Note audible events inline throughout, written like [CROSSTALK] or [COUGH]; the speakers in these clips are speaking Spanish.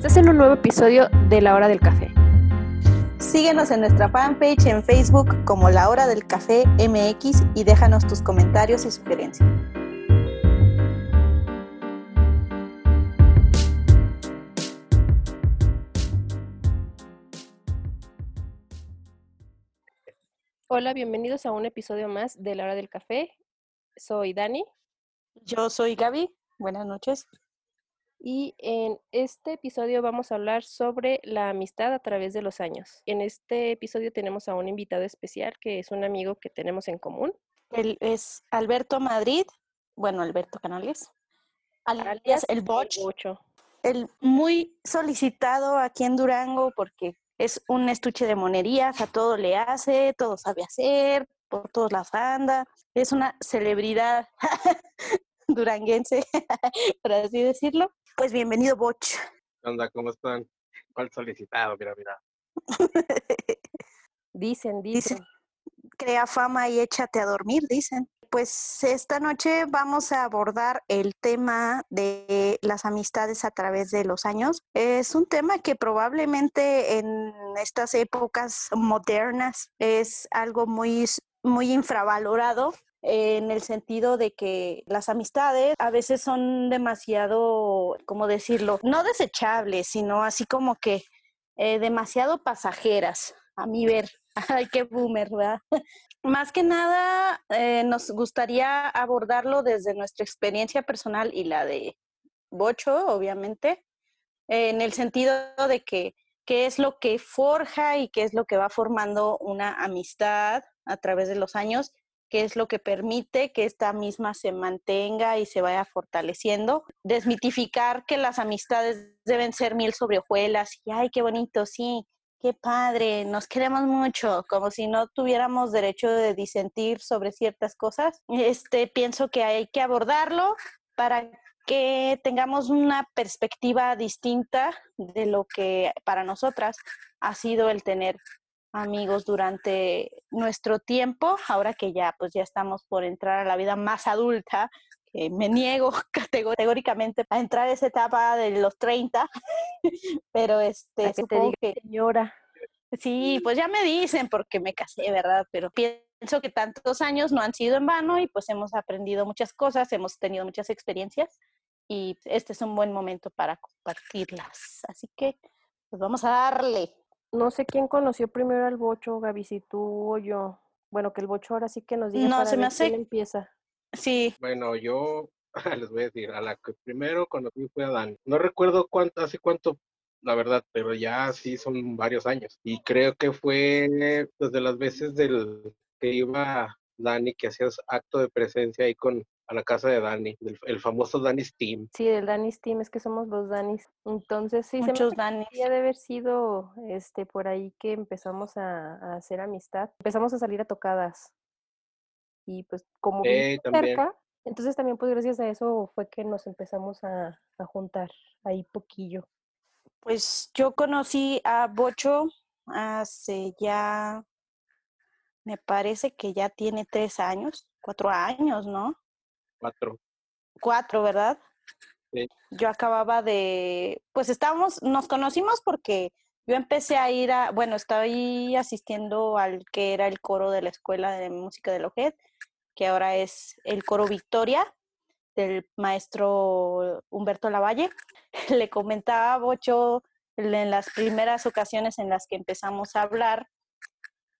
Estás en un nuevo episodio de La Hora del Café. Síguenos en nuestra fanpage en Facebook como La Hora del Café MX y déjanos tus comentarios y sugerencias. Hola, bienvenidos a un episodio más de La Hora del Café. Soy Dani. Yo soy Gaby. Buenas noches. Y en este episodio vamos a hablar sobre la amistad a través de los años. En este episodio tenemos a un invitado especial que es un amigo que tenemos en común. Él es Alberto Madrid, bueno, Alberto Canales, alias el Bocho. El muy solicitado aquí en Durango porque es un estuche de monerías, a todo le hace, todo sabe hacer, por todos las anda. Es una celebridad [LAUGHS] duranguense, [LAUGHS] por así decirlo. Pues bienvenido, Boch. ¿Qué onda? ¿Cómo están? ¿Cuál solicitado? Mira, mira. [LAUGHS] dicen, dicen. Crea fama y échate a dormir, dicen. Pues esta noche vamos a abordar el tema de las amistades a través de los años. Es un tema que probablemente en estas épocas modernas es algo muy, muy infravalorado en el sentido de que las amistades a veces son demasiado, ¿cómo decirlo? No desechables, sino así como que eh, demasiado pasajeras, a mi ver. [LAUGHS] Ay, qué boomer, ¿verdad? [LAUGHS] Más que nada, eh, nos gustaría abordarlo desde nuestra experiencia personal y la de Bocho, obviamente, en el sentido de que qué es lo que forja y qué es lo que va formando una amistad a través de los años qué es lo que permite que esta misma se mantenga y se vaya fortaleciendo. Desmitificar que las amistades deben ser miel sobre hojuelas y, ay, qué bonito, sí, qué padre, nos queremos mucho, como si no tuviéramos derecho de disentir sobre ciertas cosas. Este, pienso que hay que abordarlo para que tengamos una perspectiva distinta de lo que para nosotras ha sido el tener amigos durante nuestro tiempo, ahora que ya pues ya estamos por entrar a la vida más adulta, que me niego [LAUGHS] categóricamente a entrar a esa etapa de los 30, [LAUGHS] pero este, que te diga, señora. Sí, pues ya me dicen porque me casé, ¿verdad? Pero pienso que tantos años no han sido en vano y pues hemos aprendido muchas cosas, hemos tenido muchas experiencias y este es un buen momento para compartirlas. Así que pues vamos a darle no sé quién conoció primero al bocho, Gaby, si tú o yo. Bueno, que el bocho ahora sí que nos diga no, para se me hace... quién empieza. Sí. Bueno, yo [LAUGHS] les voy a decir, a la que primero conocí fue a Dani. No recuerdo cuánto, hace cuánto, la verdad, pero ya sí son varios años. Y creo que fue desde las veces del que iba Dani, que hacías acto de presencia ahí con a la casa de Dani, el, famoso Dani's Team. Sí, el Dani's Team, es que somos los Danis. Entonces sí, Muchos se Danis. de haber sido este, por ahí que empezamos a, hacer amistad. Empezamos a salir a tocadas. Y pues como eh, cerca, entonces también pues gracias a eso fue que nos empezamos a, a juntar ahí poquillo. Pues yo conocí a Bocho hace ya, me parece que ya tiene tres años, cuatro años, ¿no? Cuatro. Cuatro, ¿verdad? Sí. Yo acababa de, pues estábamos, nos conocimos porque yo empecé a ir a, bueno, estoy asistiendo al que era el coro de la Escuela de Música de Lojet, que ahora es el coro Victoria del maestro Humberto Lavalle. [LAUGHS] Le comentaba a Bocho en las primeras ocasiones en las que empezamos a hablar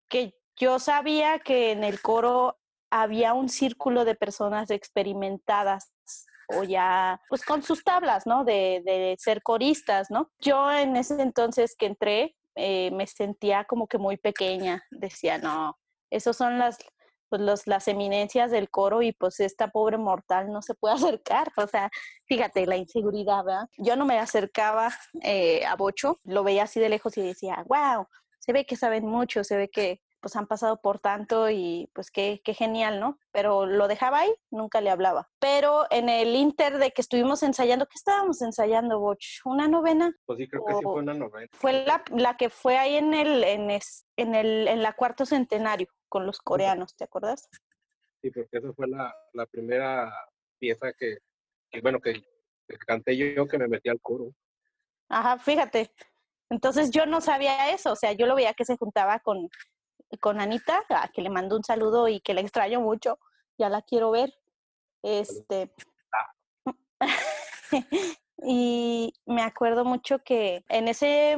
que yo sabía que en el coro había un círculo de personas experimentadas o ya, pues con sus tablas, ¿no? De, de ser coristas, ¿no? Yo en ese entonces que entré, eh, me sentía como que muy pequeña. Decía, no, esos son las, pues los, las eminencias del coro y pues esta pobre mortal no se puede [LAUGHS] acercar. O sea, fíjate, la inseguridad, ¿verdad? Yo no me acercaba eh, a Bocho, lo veía así de lejos y decía, wow, se ve que saben mucho, se ve que pues han pasado por tanto y pues qué, qué genial, ¿no? Pero lo dejaba ahí, nunca le hablaba. Pero en el inter de que estuvimos ensayando, ¿qué estábamos ensayando, Boch? ¿Una novena? Pues sí, creo que sí fue una novena. Fue la, la que fue ahí en el, en, es, en el, en la cuarto centenario con los coreanos, ¿te acuerdas? Sí, porque esa fue la, la primera pieza que, que bueno, que, que canté yo que me metí al coro. Ajá, fíjate. Entonces yo no sabía eso, o sea, yo lo veía que se juntaba con, con Anita, a que le mando un saludo y que le extraño mucho, ya la quiero ver. Este. [LAUGHS] y me acuerdo mucho que en ese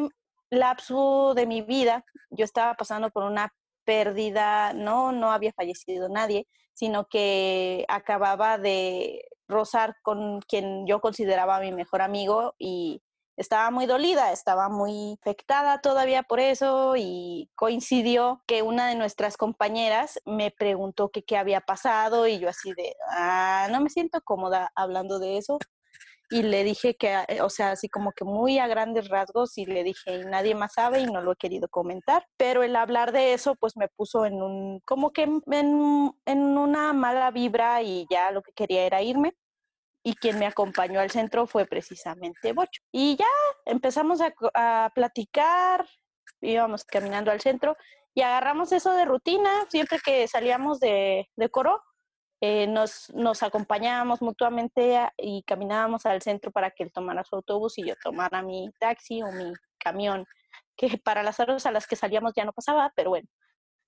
lapso de mi vida yo estaba pasando por una pérdida, no, no había fallecido nadie, sino que acababa de rozar con quien yo consideraba mi mejor amigo y estaba muy dolida, estaba muy afectada todavía por eso y coincidió que una de nuestras compañeras me preguntó qué había pasado y yo así de, ah, no me siento cómoda hablando de eso. Y le dije que, o sea, así como que muy a grandes rasgos y le dije, y nadie más sabe y no lo he querido comentar. Pero el hablar de eso, pues me puso en un, como que en, en una mala vibra y ya lo que quería era irme y quien me acompañó al centro fue precisamente Bocho. Y ya empezamos a, platicar, íbamos caminando al centro y agarramos eso de rutina, siempre que salíamos de, de coro, eh, nos, nos acompañábamos mutuamente y caminábamos al centro para que él tomara su autobús y yo tomara mi taxi o mi camión, que para las horas a las que salíamos ya no pasaba, pero bueno,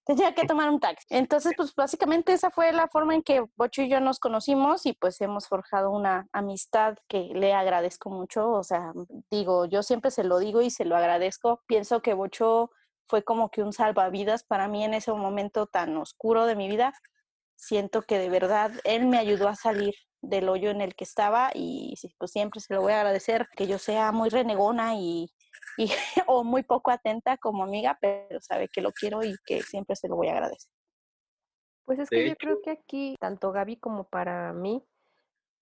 tenía que tomar un taxi. Entonces, pues básicamente esa fue la forma en que Bocho y yo nos conocimos y pues hemos forjado una amistad que le agradezco mucho. O sea, digo, yo siempre se lo digo y se lo agradezco. Pienso que Bocho fue como que un salvavidas para mí en ese momento tan oscuro de mi vida. Siento que de verdad él me ayudó a salir del hoyo en el que estaba y pues siempre se lo voy a agradecer que yo sea muy renegona y y, [LAUGHS] o muy poco atenta como amiga, pero sabe que lo quiero y que siempre se lo voy a agradecer. Pues es que yo creo que aquí, tanto Gaby como para mí,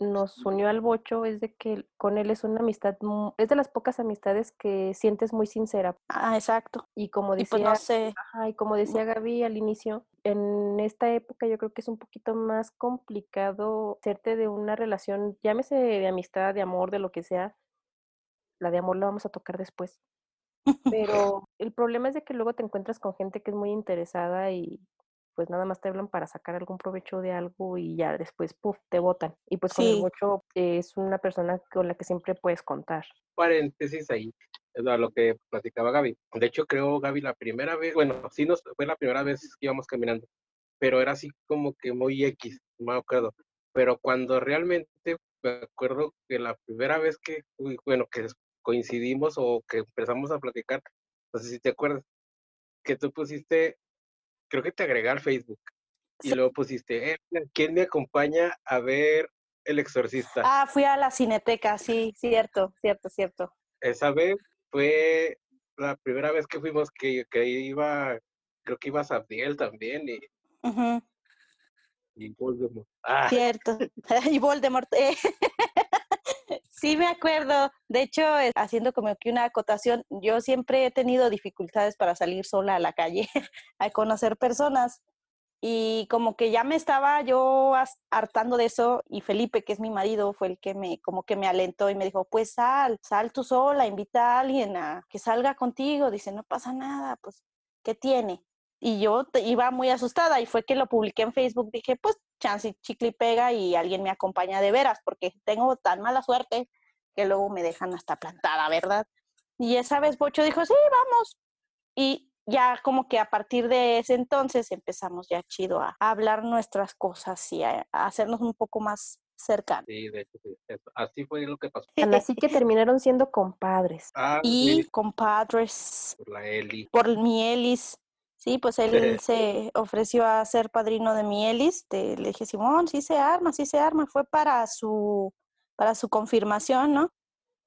nos unió al bocho es de que con él es una amistad, es de las pocas amistades que sientes muy sincera. Ah, exacto. Y como pues, decía, y como decía Gaby al inicio, en esta época yo creo que es un poquito más complicado hacerte de una relación, llámese de amistad, de amor, de lo que sea, la de amor la vamos a tocar después. [LAUGHS] Pero el problema es de que luego te encuentras con gente que es muy interesada y pues nada más te hablan para sacar algún provecho de algo y ya después, puff, te votan. Y pues con el mucho es una persona con la que siempre puedes contar. Paréntesis ahí, es lo que platicaba Gaby. De hecho, creo, Gaby, la primera vez, bueno, sí nos, fue la primera vez que íbamos caminando, pero era así como que muy X, me acuerdo. Pero cuando realmente me acuerdo que la primera vez que, bueno, que coincidimos o que empezamos a platicar, no sé si te acuerdas, que tú pusiste, creo que te agregué al Facebook y luego pusiste, eh, ¿quién me acompaña a ver El Exorcista? Ah, fui a la cineteca, sí, cierto, cierto, cierto. Esa vez fue la primera vez que fuimos que, que iba, creo que iba a Sabdiel también y... Y Voldemort. Ah. Cierto. [LAUGHS] y Voldemort. Eh. [LAUGHS] Sí, me acuerdo. De hecho, haciendo como que una acotación, yo siempre he tenido dificultades para salir sola a la calle, [LAUGHS] a conocer personas. Y como que ya me estaba yo hartando de eso y Felipe, que es mi marido, fue el que me como que me alentó y me dijo, pues sal, sal tú sola, invita a alguien a que salga contigo. Dice, no pasa nada, pues, ¿qué tiene? Y yo iba muy asustada y fue que lo publiqué en Facebook. Dije, pues chance chicle y pega y alguien me acompaña de veras, porque tengo tan mala suerte que luego me dejan hasta plantada, ¿verdad? Y esa vez Bocho dijo, sí, vamos. Y ya como que a partir de ese entonces empezamos ya chido a, hablar nuestras cosas y a, hacernos un poco más cercanos. Sí, de hecho, sí. así fue lo que pasó. [LAUGHS] Así que terminaron siendo compadres. Ah, y compadres. Por la Eli. Por mi Elis. Sí, pues él [LAUGHS] se ofreció a ser padrino de mi Elis. le dije, Simón, sí se arma, sí se arma. Fue para su, para su confirmación, ¿no?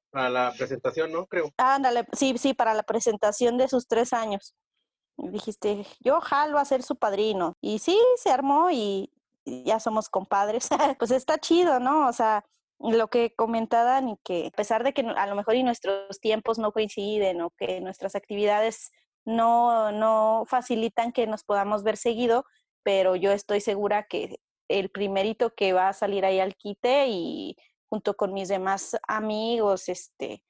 Para la presentación, ¿no? Creo. Ándale, sí, sí, para la presentación de sus tres años. dijiste, yo jalo a ser su padrino. Y sí, se armó y, ya somos compadres. [LAUGHS] pues está chido, ¿no? O sea, lo que comentaban y que a pesar de que a lo mejor y nuestros tiempos no coinciden o que nuestras actividades no, no facilitan que nos podamos ver seguido, pero yo estoy segura que el primerito que va a salir ahí al quite y junto con mis demás amigos, este,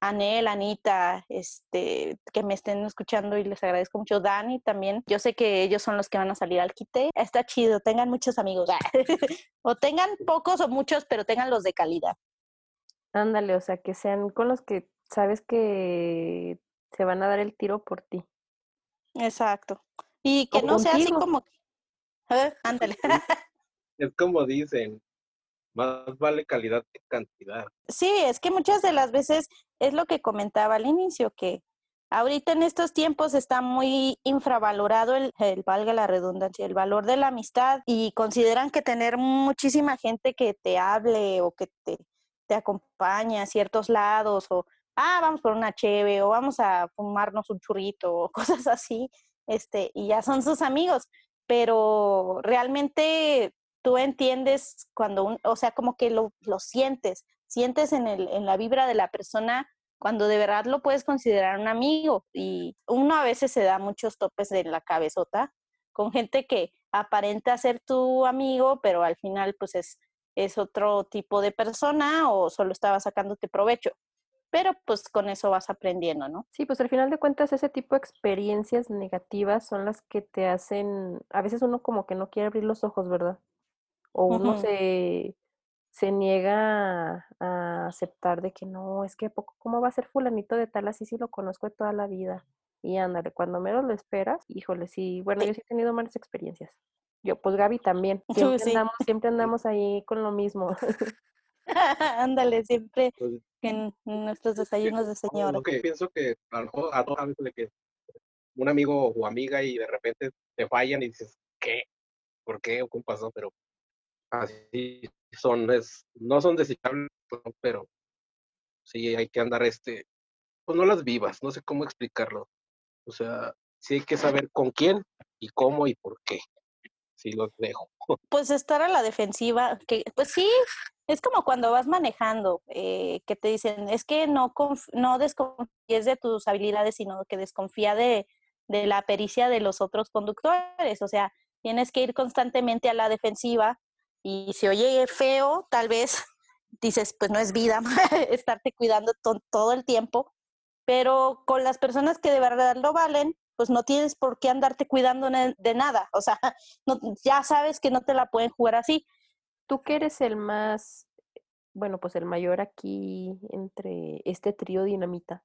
Anel, Anita, este, que me estén escuchando y les agradezco mucho. Dani también. Yo sé que ellos son los que van a salir al quite. Está chido, tengan muchos amigos. [LAUGHS] o tengan pocos o muchos, pero tengan los de calidad. Ándale, o sea, que sean con los que sabes que se van a dar el tiro por ti. Exacto. Y que O no sea así como, eh, ándale. [LAUGHS] Es como dicen, más vale calidad que cantidad. Sí, es que muchas de las veces es lo que comentaba al inicio, que ahorita en estos tiempos está muy infravalorado el, el, valga la redundancia, el valor de la amistad y consideran que tener muchísima gente que te hable o que te, te acompañe a ciertos lados o, ah, vamos por una cheve o vamos a fumarnos un churrito o [LAUGHS] cosas así, este, y ya son sus amigos, pero realmente tú entiendes cuando, un, o sea, como que lo, lo sientes, sientes en, el, en la vibra de la persona cuando de verdad lo puedes considerar un amigo. Y uno a veces se da muchos topes de la cabezota con gente que aparenta ser tu amigo, pero al final pues es, es otro tipo de persona o solo estaba sacándote provecho. Pero pues con eso vas aprendiendo, ¿no? Sí, pues al final de cuentas ese tipo de experiencias negativas son las que te hacen, a veces uno como que no quiere abrir los ojos, ¿verdad? O uno uh -huh. se, se niega a aceptar de que no, es que poco, ¿cómo va a ser fulanito de tal así si lo conozco de toda la vida? Y ándale, cuando menos lo esperas, híjole, sí, bueno, yo sí he tenido malas experiencias. Yo, pues Gaby también, [LAUGHS] siempre, sí. andamos, siempre [LAUGHS] andamos ahí con lo mismo. [LAUGHS] ándale, siempre en nuestros desayunos de señora. Lo que pienso que a lo mejor a todos veces de que un amigo o amiga y de repente te fallan y dices, ¿qué? ¿Por qué? ¿O cómo pasó? Pero así son, es, no son desechables, pero sí hay que andar este, pues no las vivas, no sé cómo explicarlo. O sea, sí hay que saber con quién y cómo y por qué. Sí los dejo. [LAUGHS] Pues estar a la defensiva, que pues sí, es como cuando vas manejando, eh, que te dicen, es que no, no desconfíes de tus habilidades, sino que desconfía de, de la pericia de los otros conductores. O sea, tienes que ir constantemente a la defensiva y si oye feo, tal vez [LAUGHS] dices, pues no es vida [LAUGHS] estarte cuidando to todo el tiempo, pero con las personas que de verdad lo valen, pues no tienes por qué andarte cuidando de nada, o sea, [LAUGHS] no, ya sabes que no te la pueden jugar así. Tú que eres el más, bueno, pues el mayor aquí entre este trío dinamita.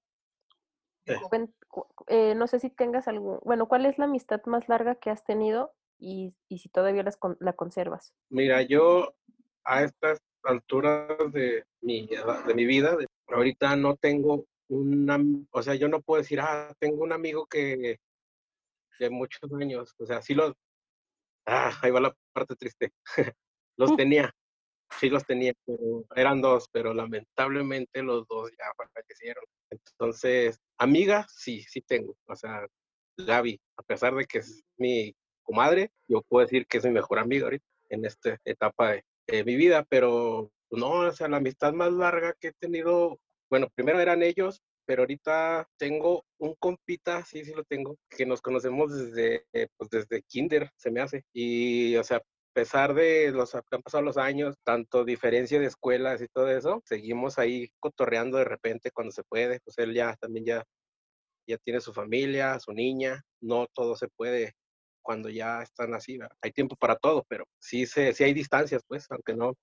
Eh, no sé si tengas algún, bueno, ¿cuál es la amistad más larga que has tenido y, y si todavía las, la conservas? Mira, yo a estas alturas de mi, de mi vida, de, ahorita no tengo una, o sea, yo no puedo decir, ah, tengo un amigo que de muchos años, o sea, sí los, ah, ahí va la parte triste, [LAUGHS] los tenía, sí los tenía, pero eran dos, pero lamentablemente los dos ya fallecieron. Entonces, amiga, sí, sí tengo, o sea, Gaby, a pesar de que es mi comadre, yo puedo decir que es mi mejor amiga ahorita en esta etapa de, de, mi vida, pero no, o sea, la amistad más larga que he tenido, bueno, primero eran ellos, pero ahorita tengo un compita, sí, sí lo tengo, que nos conocemos desde, pues desde kinder, se me hace, y, o sea, a pesar de los que han pasado los años, tanto diferencia de escuelas y todo eso, seguimos ahí cotorreando de repente cuando se puede, pues él ya también ya, ya tiene su familia, su niña, no todo se puede cuando ya están así, hay tiempo para todo, pero sí, se, sí hay distancias, pues, aunque no,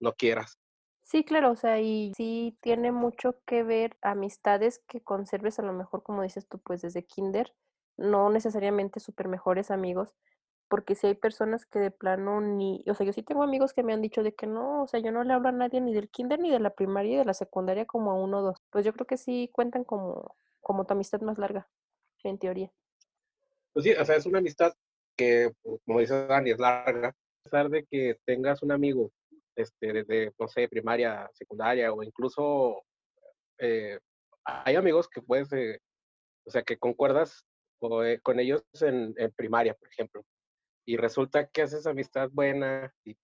no quieras. Sí, claro, o sea, y sí tiene mucho que ver amistades que conserves a lo mejor, como dices tú, pues desde kinder, no necesariamente súper mejores amigos, porque si hay personas que de plano ni, o sea, yo sí tengo amigos que me han dicho de que no, o sea, yo no le hablo a nadie ni del kinder, ni de la primaria, y de la secundaria como a uno o dos. Pues yo creo que sí cuentan como, como tu amistad más larga, en teoría. Pues sí, o sea, es una amistad que, como dice Dani, es larga. A pesar de que tengas un amigo este, desde, no sé, primaria, secundaria o incluso eh, hay amigos que puedes, eh, o sea, que concuerdas eh, con ellos en, primaria, por ejemplo, y resulta que haces amistad buena y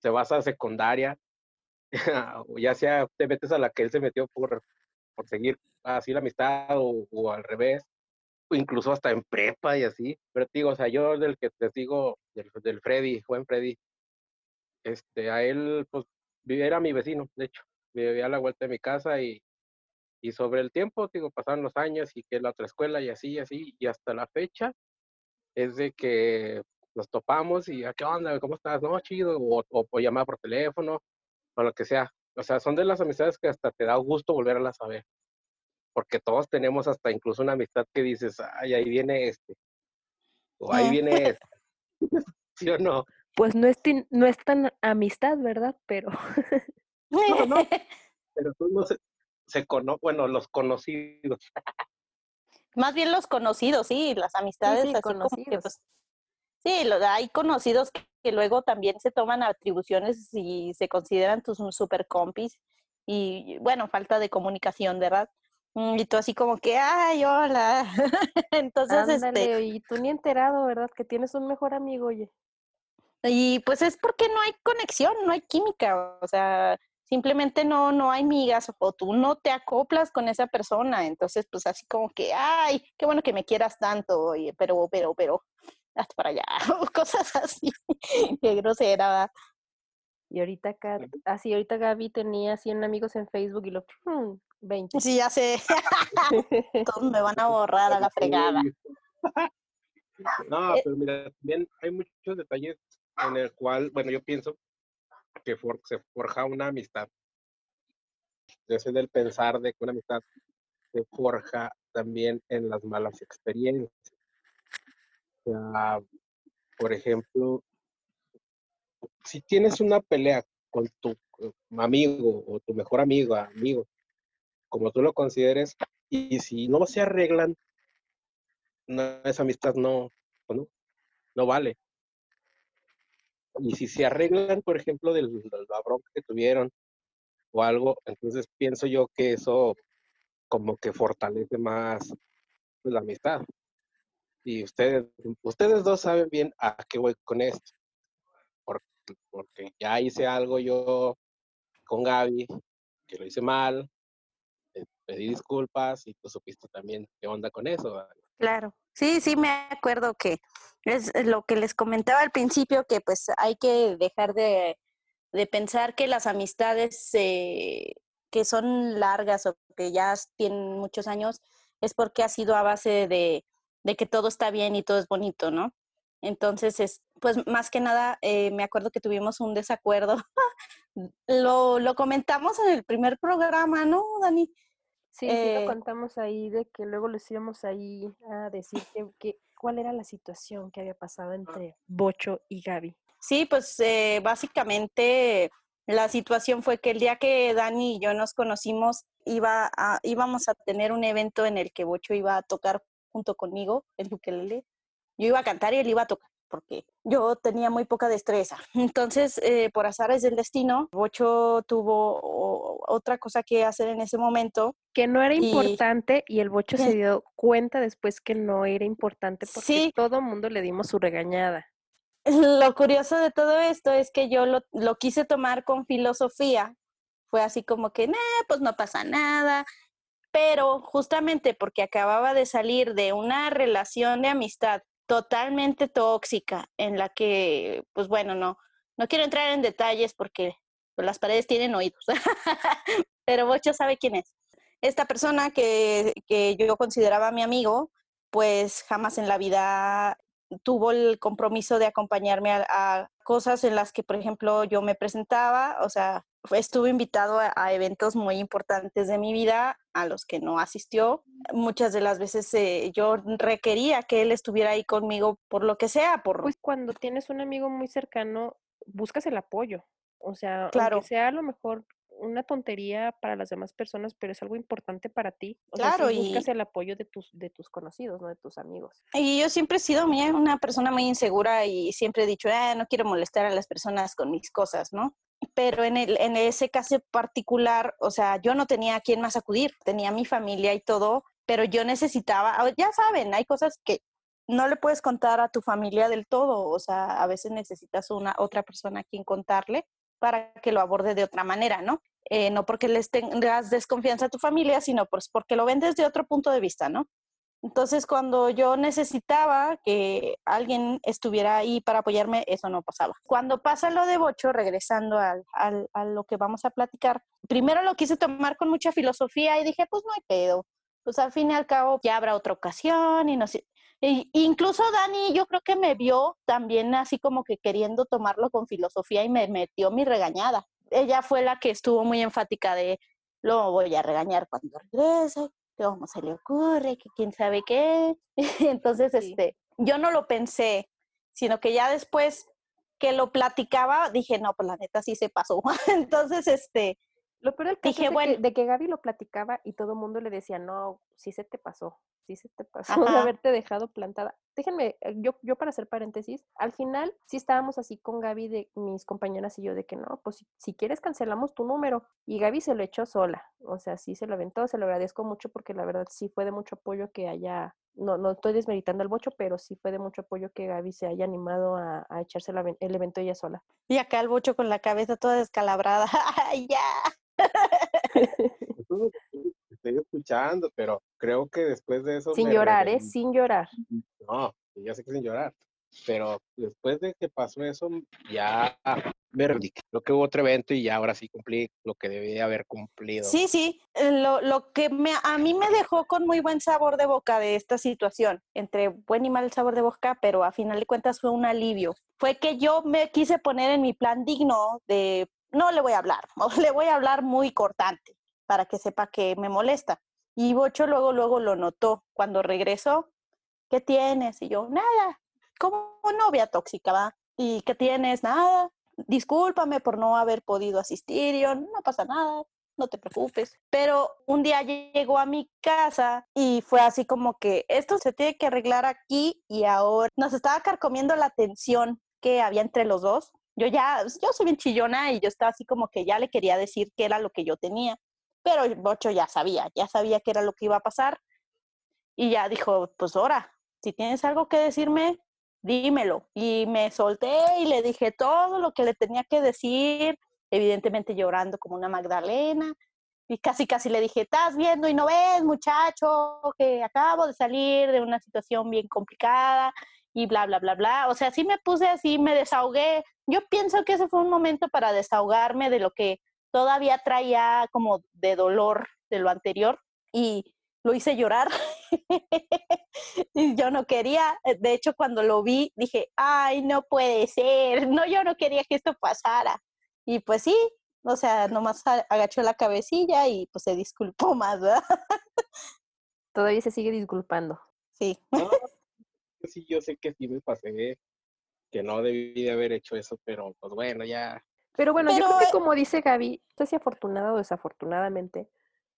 te vas a secundaria, [LAUGHS] o ya sea te metes a la que él se metió por, por seguir así la amistad o, al revés, incluso hasta en prepa y así, pero digo, o sea, yo del que te digo, del, Freddy, buen Freddy, este, a él, pues, era mi vecino, de hecho, vivía a la vuelta de mi casa y, y sobre el tiempo, digo, pasaron los años y que la otra escuela y así, y así, y hasta la fecha es de que nos topamos y, ¿a qué onda? ¿Cómo estás? No, chido, o, o, o llamar por teléfono, o lo que sea, o sea, son de las amistades que hasta te da gusto volverlas a ver. Porque todos tenemos hasta incluso una amistad que dices, ay, ahí viene este. O ahí viene [LAUGHS] este. [LAUGHS] ¿Sí o no? Pues no es, tin- no es tan amistad, ¿verdad? Pero [LAUGHS] No, no. Pero tú no se, se cono bueno, los conocidos. Más bien los conocidos, sí, las amistades sí, así como que, conocidos. pues, sí, lo- hay conocidos que, que luego también se toman atribuciones y se consideran tus super compis y bueno, falta de comunicación, ¿verdad? Mm, Y tú así como que, ay, hola. [LAUGHS] Entonces, este, ándale, y tú ni enterado, ¿verdad? Que tienes un mejor amigo, oye. Y pues es porque no hay conexión, no hay química, o sea, simplemente no, no hay migas o tú no te acoplas con esa persona, entonces pues así como que, ay, qué bueno que me quieras tanto, oye, pero, pero, pero, hasta para allá, [LAUGHS] o cosas así, [LAUGHS] qué grosera. ¿verdad? Y ahorita así, ahorita Gaby tenía 100 amigos en Facebook y lo, hmm, 20. Sí, ya sé, [LAUGHS] todos me van a borrar a la fregada. No, Eh, pero mira, también hay muchos detalles en el cual, bueno, yo pienso que for- se forja una amistad. Yo soy del pensar de que una amistad se forja también en las malas experiencias. O sea, por ejemplo, si tienes una pelea con tu amigo o tu mejor amigo, amigo, como tú lo consideres, y si no se arreglan, no, esa amistad no, no, no vale. Y si se arreglan, por ejemplo, del, de la bronca que tuvieron o algo, entonces pienso yo que eso como que fortalece más pues, la amistad. Y ustedes, ustedes dos saben bien a qué voy con esto. Porque, porque ya hice algo yo con Gaby, que lo hice mal, pedí disculpas y tú supiste también qué onda con eso. Claro, sí, sí, me acuerdo que es lo que les comentaba al principio, que pues hay que dejar de, de pensar que las amistades eh, que son largas o que ya tienen muchos años es porque ha sido a base de, de que todo está bien y todo es bonito, ¿no? Entonces, es, pues más que nada, eh, me acuerdo que tuvimos un desacuerdo. [LAUGHS] lo, lo comentamos en el primer programa, ¿no, Dani? Sí, sí, Eh, lo contamos ahí de que luego les íbamos ahí a decir que, que- cuál era la situación que había pasado entre Bocho y Gaby. Sí, pues eh, básicamente la situación fue que el día que Dani y yo nos conocimos iba a, íbamos a tener un evento en el que Bocho iba a tocar junto conmigo el ukelele. Yo iba a cantar y él iba a tocar porque yo tenía muy poca destreza. [LAUGHS] Entonces, eh, por azares del destino, Bocho tuvo o- otra cosa que hacer en ese momento. Que no era Y- importante y el Bocho se dio cuenta después que no era importante porque Sí. todo mundo le dimos su regañada. [LAUGHS] Lo curioso de todo esto es que yo lo, lo quise tomar con filosofía. Fue así como que, nah, pues no pasa nada. Pero justamente porque acababa de salir de una relación de amistad totalmente tóxica en la que, pues bueno, no, no quiero entrar en detalles porque pues, las paredes tienen oídos. [LAUGHS] Pero Bocho sabe quién es. Esta persona que, que yo consideraba mi amigo, pues jamás en la vida tuvo el compromiso de acompañarme a, a cosas en las que, por ejemplo, yo me presentaba, o sea, estuve invitado a, a eventos muy importantes de mi vida a los que no asistió. Muchas de las veces eh, yo requería que él estuviera ahí conmigo por lo que sea, por Pues cuando tienes un amigo muy cercano, buscas el apoyo. O sea, Claro. aunque sea a lo mejor una tontería para las demás personas, pero es algo importante para ti. O sea, sí Claro, buscas y- el apoyo de tus, de tus conocidos, no de tus amigos. Y yo siempre he sido mía, una persona muy insegura y siempre he dicho, "Ah, no quiero molestar a las personas con mis cosas, ¿no? Pero en, el, en ese caso particular, o sea, yo no tenía a quién más acudir, tenía mi familia y todo, pero yo necesitaba, ya saben, hay cosas que no le puedes contar a tu familia del todo, o sea, a veces necesitas una otra persona a quien contarle para que lo aborde de otra manera, ¿no? Eh, no porque les tengas desconfianza a tu familia, sino pues porque lo ven desde otro punto de vista, ¿no? Entonces, cuando yo necesitaba que alguien estuviera ahí para apoyarme, eso no pasaba. Cuando pasa lo de Bocho, regresando al, al- a lo que vamos a platicar, primero lo quise tomar con mucha filosofía y dije, pues no hay pedo. Pues al fin y al cabo ya habrá otra ocasión y no sé. E- incluso Dani, yo creo que me vio también así como que queriendo tomarlo con filosofía y me metió mi regañada. ella fue la que estuvo muy enfática de, lo voy a regañar cuando regrese, que cómo se le ocurre, que quién sabe qué. [LAUGHS] Entonces, este, yo no lo pensé, sino que ya después que lo platicaba, dije, no, pues la neta sí se pasó. [LAUGHS] Entonces, este, lo peor del dije, bueno, de que Gaby lo platicaba y todo el mundo le decía, no, sí se te pasó, sí se te pasó de haberte dejado plantada. Déjenme, eh, yo, yo para hacer paréntesis, al final sí estábamos así con Gaby, de mis compañeras y yo, de que no, pues si, si quieres cancelamos tu número. Y Gaby se lo echó sola, o sea, sí se lo aventó, se lo agradezco mucho porque la verdad sí fue de mucho apoyo que haya no, no estoy desmeritando el bocho, pero sí fue de mucho apoyo que Gaby se haya animado a, echarse el evento ella sola. Y acá el bocho con la cabeza toda descalabrada. [LAUGHS] ya! Estoy escuchando, pero creo que después de eso. Sin llorar, ¿eh? Sin llorar. No, ya sé que sin llorar. Pero después de que pasó eso, ya me Creo que hubo otro evento y ya ahora sí cumplí lo que debía haber cumplido. Sí, sí. Eh, lo, lo que me, a mí me dejó con muy buen sabor de boca de esta situación, entre buen y mal sabor de boca, pero a final de cuentas fue un alivio. Fue que yo me quise poner en mi plan digno de no le voy a hablar, [LAUGHS] le voy a hablar muy cortante para que sepa que me molesta. Y Bocho luego, luego lo notó. Cuando regresó, ¿qué tienes? Y yo, nada, como novia tóxica, ¿va? ¿Y qué tienes? Nada. Discúlpame por no haber podido asistir. yo, no pasa nada, no te preocupes. Pero un día llegó a mi casa y fue así como que esto se tiene que arreglar aquí y ahora. Nos estaba carcomiendo la tensión que había entre los dos yo ya, yo soy bien chillona y yo estaba así como que ya le quería decir qué era lo que yo tenía, pero Bocho ya sabía, ya sabía qué era lo que iba a pasar y ya dijo, pues ahora, si tienes algo que decirme, dímelo. Y me solté y le dije todo lo que le tenía que decir, evidentemente llorando como una Magdalena. Y casi, casi le dije, estás viendo y no ves, muchacho, que acabo de salir de una situación bien complicada y bla, bla, bla, bla. O sea, sí me puse así, me desahogué. Yo pienso que ese fue un momento para desahogarme de lo que todavía traía como de dolor de lo anterior y lo hice llorar. [LAUGHS] y yo no quería, de hecho cuando lo vi dije, ay, no puede ser, no, yo no quería que esto pasara. Y pues sí, o sea, nomás agachó la cabecilla y pues se disculpó más, ¿verdad? Todavía se sigue disculpando. Sí sí, yo sé que sí me pasé, que no debí de haber hecho eso, pero pues bueno, ya. Pero bueno, yo creo que como dice Gaby, no sé si afortunada o desafortunadamente,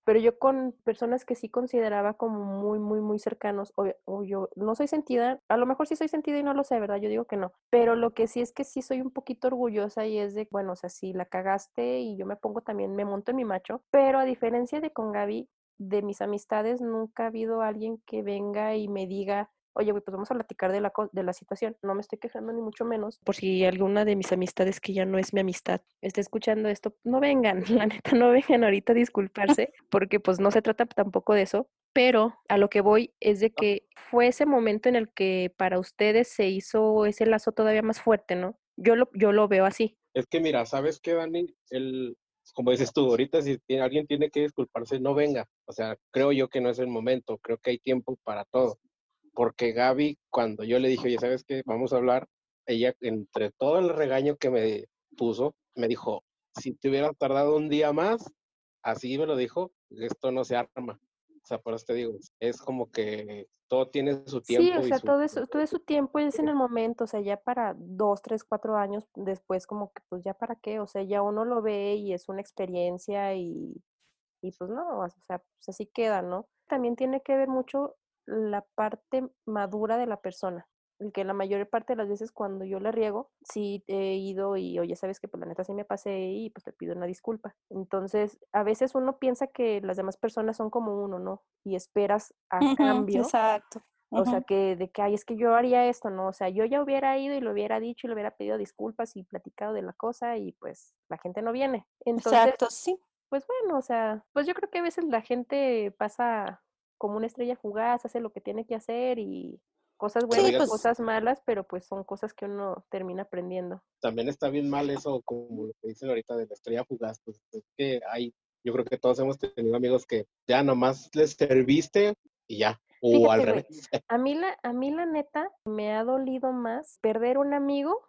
pero yo con personas que sí consideraba como muy, muy, muy cercanos, o, yo no soy sentida, a lo mejor sí soy sentida y no lo sé, ¿verdad? Yo digo que no, pero lo que sí es que sí soy un poquito orgullosa y es de, bueno, o sea, si la cagaste y yo me pongo también, me monto en mi macho, pero a diferencia de con Gaby, de mis amistades, nunca ha habido alguien que venga y me diga, oye, pues vamos a platicar de la, de la situación. No me estoy quejando ni mucho menos. Por si alguna de mis amistades que ya no es mi amistad está escuchando esto, no vengan, [LAUGHS] la neta, no vengan ahorita a disculparse, [LAUGHS] porque pues no se trata tampoco de eso. Pero a lo que voy es de que fue ese momento en el que para ustedes se hizo ese lazo todavía más fuerte, ¿no? Yo lo, yo lo veo así. Es que mira, ¿sabes qué, Dani? El, como dices tú, ahorita si alguien tiene que disculparse, no venga. O sea, creo yo que no es el momento, creo que hay tiempo para todo porque Gaby, cuando yo le dije, oye, ¿sabes qué? Vamos a hablar, ella, entre todo el regaño que me puso, me dijo, si te hubieras tardado un día más, así me lo dijo, esto no se arma. O sea, por eso te digo, es como que todo tiene su tiempo. Sí, o sea, todo, eso, todo es su tiempo y es en el momento, o sea, ya para dos, tres, cuatro años después, como que pues ya para qué, o sea, ya uno lo ve y es una experiencia y, y pues no, o sea, pues así queda, ¿no? También tiene que ver mucho la parte madura de la persona. El que la mayor parte de las veces cuando yo le riego, sí he ido y, oye, sabes que por la neta sí me pasé y pues te pido una disculpa. Entonces, a veces uno piensa que las demás personas son como uno, ¿no? Y esperas a cambio. Exacto. O sea, que de que, ay, es que yo haría esto, ¿no? O sea, yo ya hubiera ido y lo hubiera dicho y le hubiera pedido disculpas y platicado de la cosa y pues la gente no viene. Entonces, Exacto, sí. Pues bueno, o sea, pues yo creo que a veces la gente pasa como una estrella fugaz, hace lo que tiene que hacer y cosas buenas pues cosas malas, pero pues son cosas que uno termina aprendiendo. También está bien mal eso, como lo que dicen ahorita de la estrella fugaz, pues es que hay, yo creo que todos hemos tenido amigos que ya nomás les serviste y ya, o al revés. [LAUGHS] A mí, la, a mí la neta me ha dolido más perder un amigo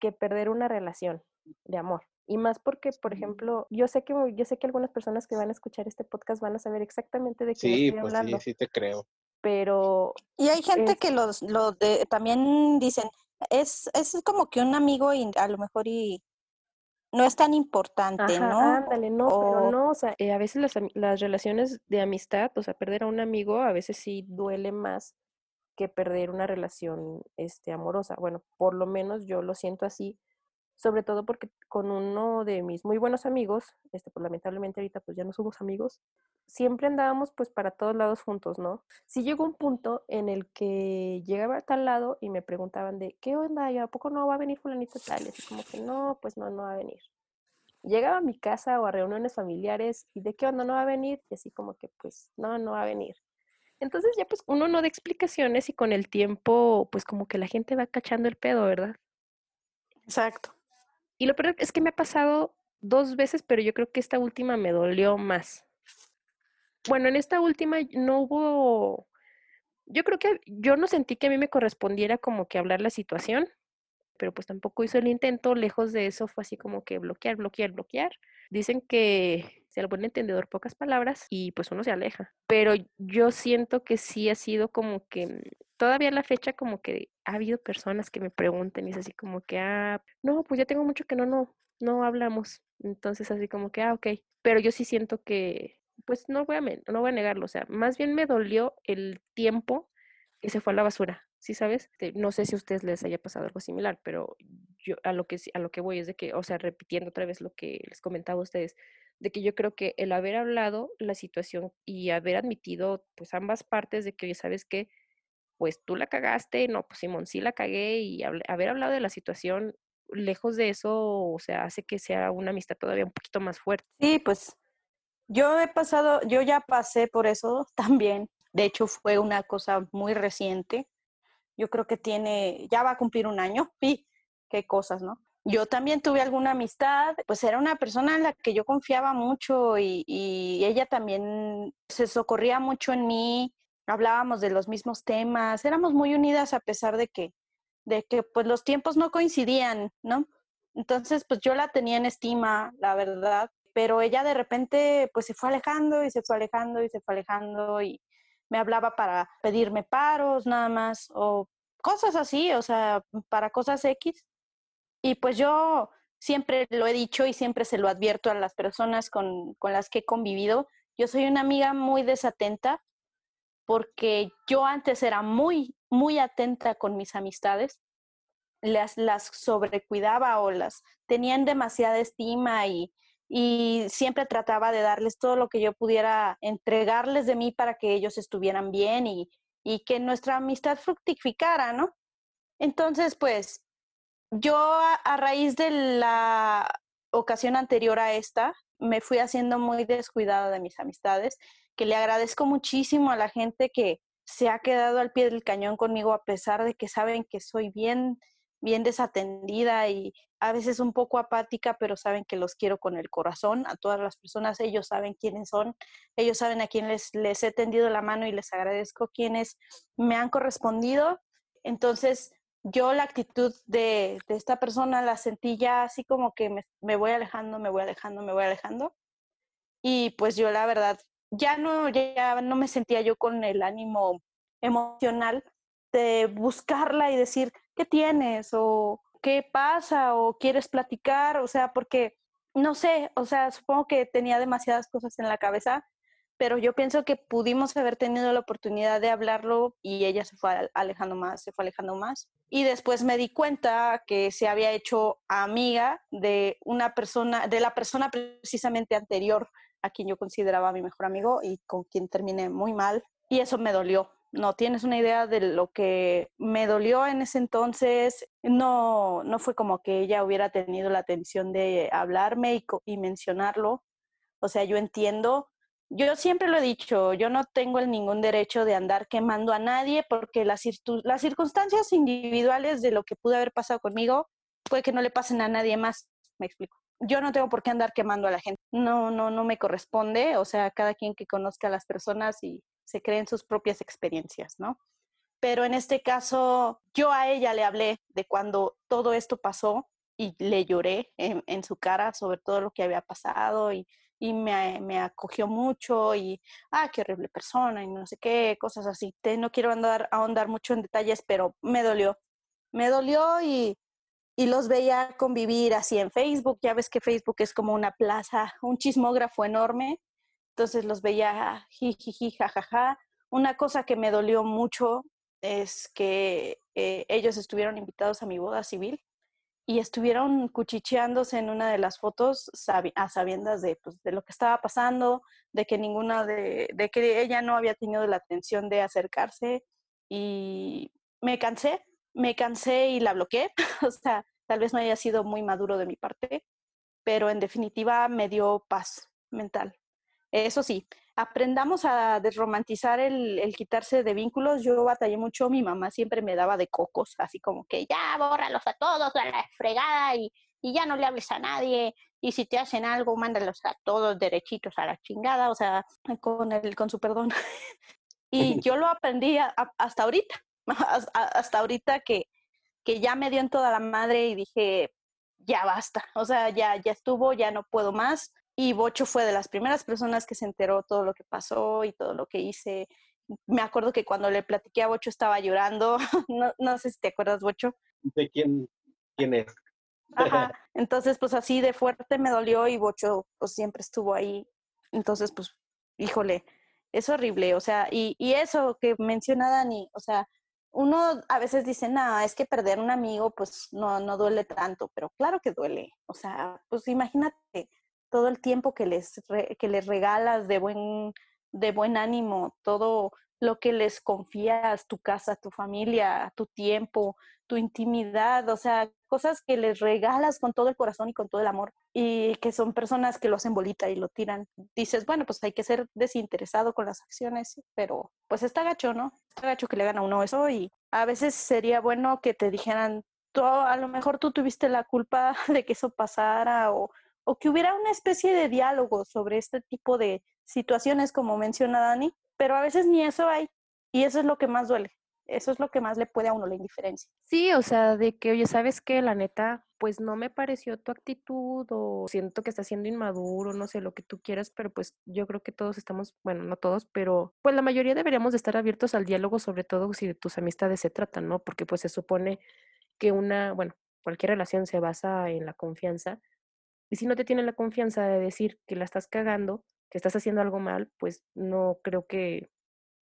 que perder una relación de amor. Y más porque, por ejemplo, yo sé que yo sé que algunas personas que van a escuchar este podcast van a saber exactamente de qué sí, estoy pues hablando. Sí, sí te creo. Pero y hay gente que los lo de, también dicen es es como que un amigo y a lo mejor y no es tan importante, Ajá, ¿no? ándale, no, pero no, o sea, eh, a veces las, las relaciones de amistad, o sea, perder a un amigo a veces sí duele más que perder una relación este, amorosa. Bueno, por lo menos yo lo siento así, sobre todo porque con uno de mis muy buenos amigos, este, pues lamentablemente ahorita pues ya no somos amigos, siempre andábamos pues para todos lados juntos, ¿no? Sí llegó un punto en el que llegaba a tal lado y me preguntaban de, ¿qué onda? ¿Y a poco no va a venir fulanito tal? Y así como que no, pues no, no va a venir. Llegaba a mi casa o a reuniones familiares y de qué onda no va a venir y así como que pues no, no va a venir. Entonces ya pues uno no da explicaciones y con el tiempo pues como que la gente va cachando el pedo, ¿verdad? Exacto. Y lo peor es que me ha pasado dos veces, pero yo creo que esta última me dolió más. Bueno, en esta última no hubo, yo creo que yo no sentí que a mí me correspondiera como que hablar la situación, pero pues tampoco hizo el intento, lejos de eso fue así como que bloquear, bloquear, bloquear. Dicen que sea el buen entendedor pocas palabras y pues uno se aleja, pero yo siento que sí ha sido como que todavía a la fecha como que ha habido personas que me pregunten y es así como que, ah, no, pues ya tengo mucho que no, no, no hablamos. Entonces así como que, ah, ok, pero yo sí siento que, pues no voy a, no voy a negarlo, o sea, más bien me dolió el tiempo que se fue a la basura, ¿sí sabes? No sé si a ustedes les haya pasado algo similar, pero yo a lo que a lo que voy es de que, o sea, repitiendo otra vez lo que les comentaba a ustedes, de que yo creo que el haber hablado la situación y haber admitido pues ambas partes de que, ¿sabes qué? Pues tú la cagaste, no, pues Simón sí la cagué y haber hablado de la situación, lejos de eso, o sea, hace que sea una amistad todavía un poquito más fuerte. Sí, pues yo he pasado, yo ya pasé por eso [LAUGHS] también. De hecho, fue una cosa muy reciente. Yo creo que tiene, ya va a cumplir un año. [LAUGHS] Sí, qué cosas, ¿no? Yo también tuve alguna amistad, pues era una persona en la que yo confiaba mucho y, ella también se socorría mucho en mí, hablábamos de los mismos temas, éramos muy unidas a pesar de que, de que pues los tiempos no coincidían, ¿no? Entonces, pues yo la tenía en estima, la verdad, pero ella de repente pues se fue alejando y se fue alejando y se fue alejando y me hablaba para pedirme paros nada más o cosas así, o sea, para cosas X. Y pues yo siempre lo he dicho y siempre se lo advierto a las personas con, con las que he convivido. Yo soy una amiga muy desatenta porque yo antes era muy, muy atenta con mis amistades. Las, las sobrecuidaba o las tenían demasiada estima y, y siempre trataba de darles todo lo que yo pudiera entregarles de mí para que ellos estuvieran bien y, y que nuestra amistad fructificara, ¿no? Entonces, pues yo a, raíz de la ocasión anterior a esta, me fui haciendo muy descuidada de mis amistades, que le agradezco muchísimo a la gente que se ha quedado al pie del cañón conmigo a pesar de que saben que soy bien, bien desatendida y a veces un poco apática, pero saben que los quiero con el corazón. A todas las personas, ellos saben quiénes son, ellos saben a quién les, les he tendido la mano y les agradezco quienes me han correspondido. Entonces, yo la actitud de, esta persona la sentí ya así como que me, voy alejando, me voy alejando, me voy alejando. Y pues yo la verdad ya no, ya no me sentía yo con el ánimo emocional de buscarla y decir, ¿qué tienes? o ¿qué pasa? o ¿quieres platicar? O sea, porque no sé, o sea, supongo que tenía demasiadas cosas en la cabeza pero yo pienso que pudimos haber tenido la oportunidad de hablarlo y ella se fue alejando más, se fue alejando más. Y después me di cuenta que se había hecho amiga de una persona, de la persona precisamente anterior a quien yo consideraba mi mejor amigo y con quien terminé muy mal. Y eso me dolió. No tienes una idea de lo que me dolió en ese entonces. No, no fue como que ella hubiera tenido la atención de hablarme y, y mencionarlo. O sea, yo entiendo yo siempre lo he dicho, yo no tengo el ningún derecho de andar quemando a nadie porque las, circunstancias individuales de lo que pudo haber pasado conmigo puede que no le pasen a nadie más, me explico. Yo no tengo por qué andar quemando a la gente. No, no, no me corresponde. O sea, cada quien que conozca a las personas y se creen sus propias experiencias, ¿no? Pero en este caso, yo a ella le hablé de cuando todo esto pasó y le lloré en, su cara sobre todo lo que había pasado y, y me, me, acogió mucho y, ah, qué horrible persona y no sé qué, cosas así. Te, no quiero andar, ahondar mucho en detalles, pero me dolió. Me dolió y, y los veía convivir así en Facebook. Ya ves que Facebook es como una plaza, un chismógrafo enorme. Entonces los veía jiji, jajaja. Una cosa que me dolió mucho es que eh, ellos estuvieron invitados a mi boda civil y estuvieron cuchicheándose en una de las fotos a sabiendas de, pues, de lo que estaba pasando, de que ninguna de, de que ella no había tenido la atención de acercarse y me cansé, me cansé y la bloqueé, [LAUGHS] o sea, tal vez no haya sido muy maduro de mi parte, pero en definitiva me dio paz mental. Eso sí, aprendamos a desromantizar el, quitarse de vínculos. Yo batallé mucho, mi mamá siempre me daba de cocos, así como que ya bórralos a todos a la fregada y, y ya no le hables a nadie. Y si te hacen algo, mándalos a todos derechitos a la chingada, o sea, con, el, con su perdón. [LAUGHS] y yo lo aprendí hasta ahorita, [LAUGHS] hasta ahorita que, que ya me dio en toda la madre y dije, ya basta, o sea, ya, ya estuvo, ya no puedo más y Bocho fue de las primeras personas que se enteró todo lo que pasó y todo lo que hice. Me acuerdo que cuando le platiqué a Bocho estaba llorando. [LAUGHS] no, no sé si te acuerdas, Bocho. ¿De quién, quién es? Ajá. [LAUGHS] Entonces, pues así de fuerte me dolió y Bocho pues siempre estuvo ahí. Entonces, pues, híjole, es horrible. O sea, y, y eso que menciona Dani, o sea, uno a veces dice, nada, es que perder un amigo, pues no, no duele tanto, pero claro que duele. O sea, pues imagínate, todo el tiempo que les, que les regalas de buen, de buen ánimo, todo lo que les confías, tu casa, tu familia, tu tiempo, tu intimidad, o sea, cosas que les regalas con todo el corazón y con todo el amor y que son personas que lo hacen bolita y lo tiran. Dices, bueno, pues hay que ser desinteresado con las acciones, pero pues está gacho, ¿no? Está gacho que le hagan a uno eso y a veces sería bueno que te dijeran, tú, a lo mejor tú tuviste la culpa [LAUGHS] de que eso pasara o o que hubiera una especie de diálogo sobre este tipo de situaciones, como menciona Dani, pero a veces ni eso hay y eso es lo que más duele. Eso es lo que más le puede a uno la indiferencia. Sí, o sea, de que, oye, ¿sabes qué? La neta, pues no me pareció tu actitud o siento que estás siendo inmaduro, no sé, lo que tú quieras, pero pues yo creo que todos estamos, bueno, no todos, pero pues la mayoría deberíamos de estar abiertos al diálogo, sobre todo si de tus amistades se tratan, ¿no? Porque pues se supone que una, bueno, cualquier relación se basa en la confianza y si no te tienen la confianza de decir que la estás cagando, que estás haciendo algo mal, pues no creo que,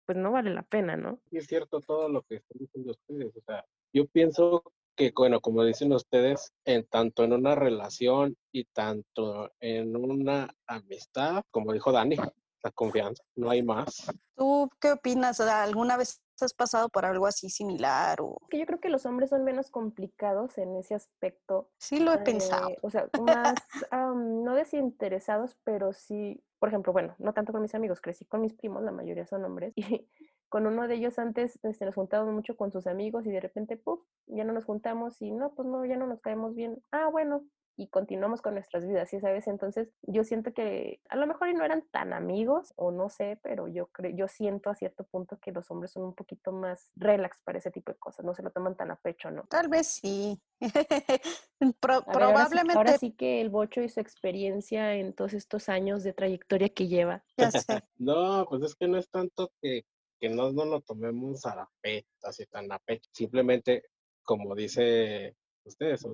pues no vale la pena, ¿no? Y es cierto todo lo que están diciendo ustedes. O sea, yo pienso que, bueno, como dicen ustedes, en tanto en una relación y tanto en una amistad, como dijo Dani, la confianza, no hay más. ¿Tú qué opinas? ¿Alguna vez has pasado por algo así similar? O... Que yo creo que los hombres son menos complicados en ese aspecto. Sí, lo he pensado. Eh, o sea, más, no desinteresados, pero sí, por ejemplo, bueno, no tanto con mis amigos, crecí con mis primos, la mayoría son hombres, y [LAUGHS] con uno de ellos antes este, nos juntábamos mucho con sus amigos y de repente, puf, ya no nos juntamos y no, pues no, ya no nos caemos bien. Ah, bueno, y continuamos con nuestras vidas, ¿sí sabes? Entonces, yo siento que a lo mejor no eran tan amigos o no sé, pero yo creo yo siento a cierto punto que los hombres son un poquito más relax para ese tipo de cosas, no se lo toman tan a pecho, ¿no? Tal vez sí. [LAUGHS] probablemente ahora sí, que el bocho y su experiencia en todos estos años de trayectoria que lleva. Ya sé. [LAUGHS] no, pues es que no es tanto que que no, no lo tomemos a la pecho, así tan a pecho. Simplemente, como dice ustedes,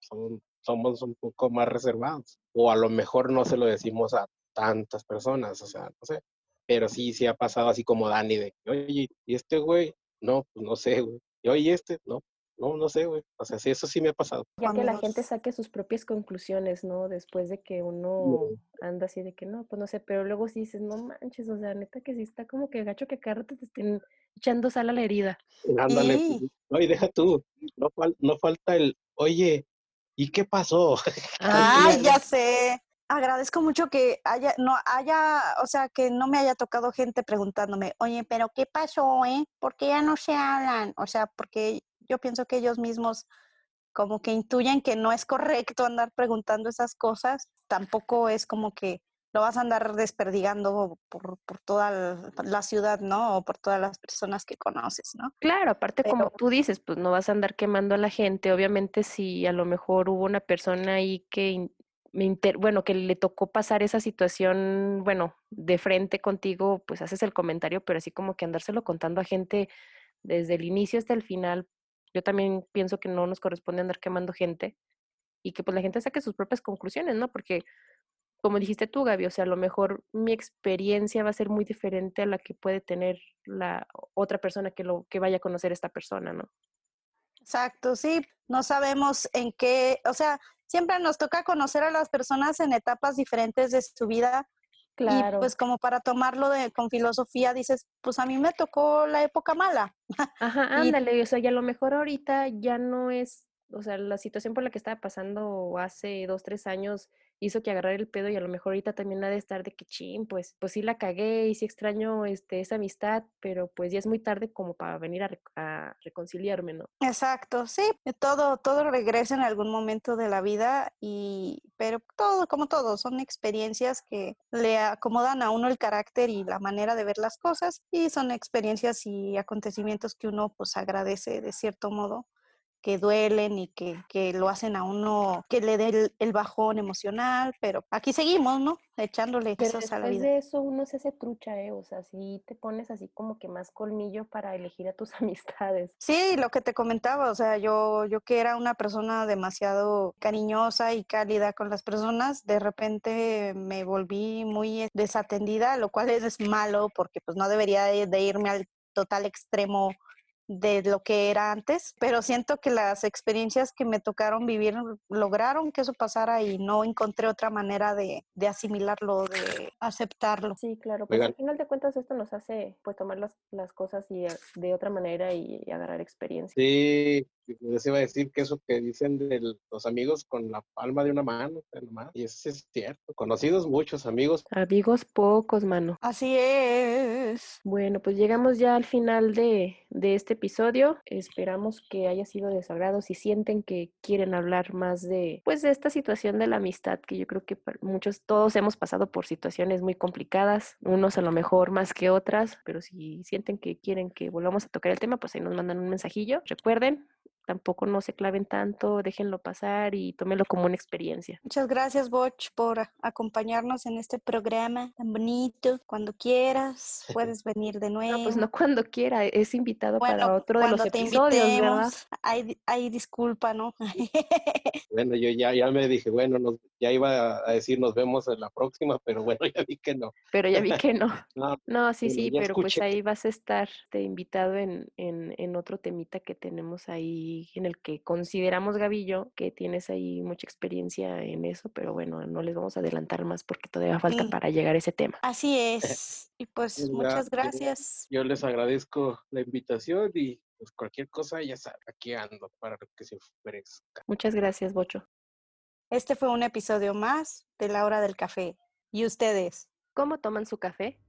son somos un poco más reservados. O a lo mejor no se lo decimos a tantas personas, o sea, no sé. Pero sí, sí ha pasado así como Dani de, oye, ¿y este güey? No, pues no sé, güey. Y oye, ¿este? No, no, no sé, güey. O sea, sí, eso sí me ha pasado. Ya que la gente saque sus propias conclusiones, ¿no? Después de que uno anda así de que no, pues no sé, pero luego sí dices, no manches, o sea, neta que sí está como que gacho que cada te estén echando sal a la herida. Ándale, pues, no, y deja tú, no, no falta el, oye, ¿y qué pasó? [LAUGHS] Ay, ya sé. Agradezco mucho que haya, no haya, o sea, que no me haya tocado gente preguntándome, oye, pero ¿qué pasó, eh? ¿Por qué ya no se hablan? O sea, porque yo pienso que ellos mismos como que intuyen que no es correcto andar preguntando esas cosas. Tampoco es como que lo vas a andar desperdigando por, por toda la ciudad, ¿no? O por todas las personas que conoces, ¿no? Claro, aparte como tú dices, pues no vas a andar quemando a la gente. Obviamente si a lo mejor hubo una persona ahí que me inter bueno, que le tocó pasar esa situación, bueno, de frente contigo, pues haces el comentario, pero así como que andárselo contando a gente desde el inicio hasta el final, yo también pienso que no nos corresponde andar quemando gente y que pues la gente saque sus propias conclusiones, ¿no? Porque como dijiste tú, Gaby, o sea, a lo mejor mi experiencia va a ser muy diferente a la que puede tener la otra persona que lo que vaya a conocer esta persona, ¿no? Exacto, sí, no sabemos en qué, o sea, siempre nos toca conocer a las personas en etapas diferentes de su vida. Claro. Y pues como para tomarlo de, con filosofía, dices, pues a mí me tocó la época mala. Ajá, [LAUGHS] ándale, o sea, y a lo mejor ahorita ya no es, o sea, la situación por la que estaba pasando hace dos, tres años hizo que agarrar el pedo y a lo mejor ahorita también ha de estar de que ching, pues, pues sí la cagué y sí extraño este, esa amistad, pero pues ya es muy tarde como para venir a, reconciliarme, ¿no? Exacto, sí, todo, todo regresa en algún momento de la vida y, pero todo, como todo, son experiencias que le acomodan a uno el carácter y la manera de ver las cosas y son experiencias y acontecimientos que uno pues agradece de cierto modo que duelen y que, que, lo hacen a uno, que le dé el, bajón emocional, pero aquí seguimos, ¿no? Echándole pero a la vida. de eso uno se hace trucha, ¿eh? O sea, si te pones así como que más colmillo para elegir a tus [LAUGHS] amistades. Sí, lo que te comentaba, o sea, yo, yo que era una persona demasiado cariñosa y cálida con las personas, de repente me volví muy desatendida, lo cual es malo porque pues no debería de irme al total extremo de lo que era antes, pero siento que las experiencias que me tocaron vivir lograron que eso pasara y no encontré otra manera de, de asimilarlo, de aceptarlo. Sí, claro, pues al final de cuentas esto nos hace pues tomar las, las cosas y, eh, de otra manera y, agarrar experiencia. Sí, les iba a decir que eso que dicen de los amigos con la palma de una mano, y eso es cierto, conocidos muchos amigos. Amigos pocos, mano. Así es. Bueno, pues llegamos ya al final de, de este episodio. Esperamos que haya sido de su agrado. Si sienten que quieren hablar más de, pues, de esta situación de la amistad, que yo creo que muchos, todos hemos pasado por situaciones muy complicadas, unos a lo mejor más que otras, pero si sienten que quieren que volvamos a tocar el tema, pues ahí nos mandan un mensajillo. Recuerden, tampoco no se claven tanto, déjenlo pasar y tómenlo como una experiencia. Muchas gracias, Boch, por acompañarnos en este programa tan bonito. Cuando quieras, [LAUGHS] puedes venir de nuevo. No, pues no cuando quiera, es invitado para otro de los episodios, ¿verdad? Hay, hay disculpa, ¿no? [LAUGHS] bueno, yo ya, ya me dije, bueno, nos, ya iba a decir nos vemos en la próxima, pero bueno, [LAUGHS] ya vi que no. Pero ya vi que no. no, sí, sí, pero pues ahí vas a estar de invitado en, en, en otro temita que tenemos ahí en el que consideramos, Gavillo, que tienes ahí mucha experiencia en eso, pero bueno, no les vamos a adelantar más porque todavía falta para llegar a ese tema. Así es. Y pues muchas gracias. Yo les agradezco la invitación y pues cualquier cosa ya saben, aquí ando para que se ofrezca. Muchas gracias, Bocho. Este fue un episodio más de La Hora del Café. ¿Y ustedes? ¿Cómo toman su café?